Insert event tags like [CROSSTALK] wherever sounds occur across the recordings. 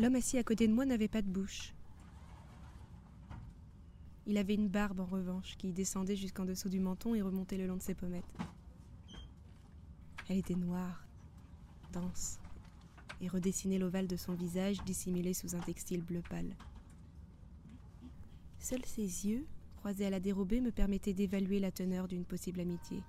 L'homme assis à côté de moi n'avait pas de bouche. Il avait une barbe en revanche qui descendait jusqu'en dessous du menton et remontait le long de ses pommettes. Elle était noire, dense, et redessinait l'ovale de son visage dissimulé sous un textile bleu pâle. Seuls ses yeux, croisés à la dérobée, me permettaient d'évaluer la teneur d'une possible amitié.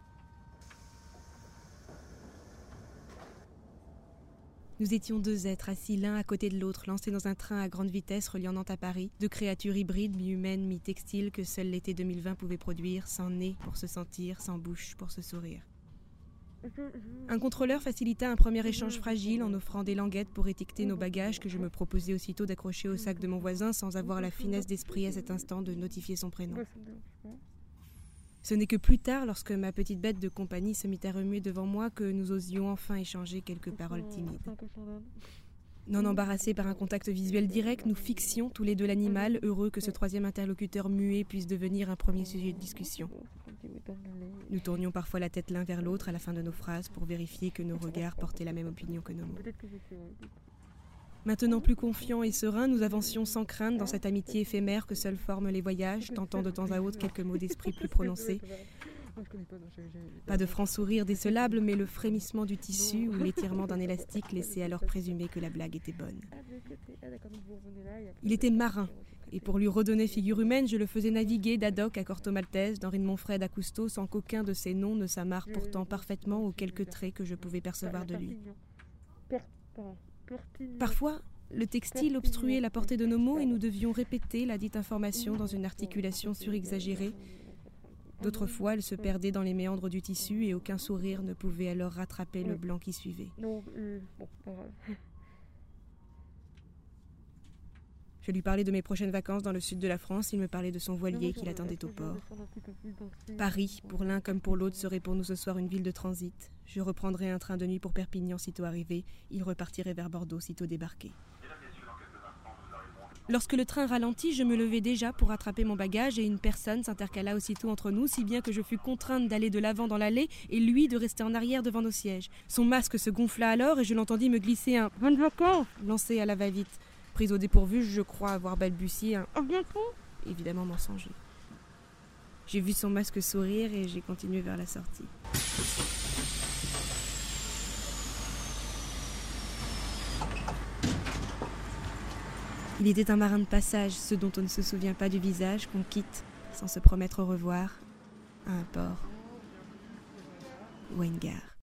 Nous étions deux êtres assis l'un à côté de l'autre, lancés dans un train à grande vitesse reliant Nantes à Paris, deux créatures hybrides, mi-humaines, mi-textiles que seul l'été 2020 pouvait produire, sans nez pour se sentir, sans bouche pour se sourire. Un contrôleur facilita un premier échange fragile en offrant des languettes pour étiqueter nos bagages que je me proposais aussitôt d'accrocher au sac de mon voisin sans avoir la finesse d'esprit à cet instant de notifier son prénom. Ce n'est que plus tard, lorsque ma petite bête de compagnie se mit à remuer devant moi, que nous osions enfin échanger quelques paroles timides. Non embarrassés par un contact visuel direct, nous fixions tous les deux l'animal, heureux que ce troisième interlocuteur muet puisse devenir un premier sujet de discussion. Nous tournions parfois la tête l'un vers l'autre à la fin de nos phrases pour vérifier que nos regards portaient la même opinion que nos mots. Maintenant plus confiants et sereins, nous avancions sans crainte dans cette amitié éphémère que seuls forment les voyages, tentant de temps à autre quelques mots d'esprit plus prononcés. Pas de franc sourire décelable, mais le frémissement du tissu ou l'étirement d'un élastique laissait alors présumer que la blague était bonne. Il était marin, et pour lui redonner figure humaine, je le faisais naviguer d'Adoc à Corto Maltese, d'Henri de Montfred à Cousteau, sans qu'aucun de ces noms ne s'amarre pourtant parfaitement aux quelques traits que je pouvais percevoir de lui. Parfois, le textile obstruait la portée de nos mots et nous devions répéter la dite information dans une articulation surexagérée. D'autres fois, elle se perdait dans les méandres du tissu et aucun sourire ne pouvait alors rattraper le blanc qui suivait. [LAUGHS] Je lui parlais de mes prochaines vacances dans le sud de la France, il me parlait de son voilier qui l'attendait au port. Paris, pour l'un comme pour l'autre, serait pour nous ce soir une ville de transit. Je reprendrai un train de nuit pour Perpignan sitôt arrivé, il repartirait vers Bordeaux sitôt débarqué. Lorsque le train ralentit, je me levai déjà pour attraper mon bagage et une personne s'intercala aussitôt entre nous, si bien que je fus contrainte d'aller de l'avant dans l'allée et lui de rester en arrière devant nos sièges. Son masque se gonfla alors et je l'entendis me glisser un Bonne vacances lancé à la va-vite. Prise au dépourvu, je crois avoir balbutié un oh, évidemment mensonger. J'ai vu son masque sourire et j'ai continué vers la sortie. Il était un marin de passage, ce dont on ne se souvient pas du visage, qu'on quitte sans se promettre au revoir à un port ou à une gare.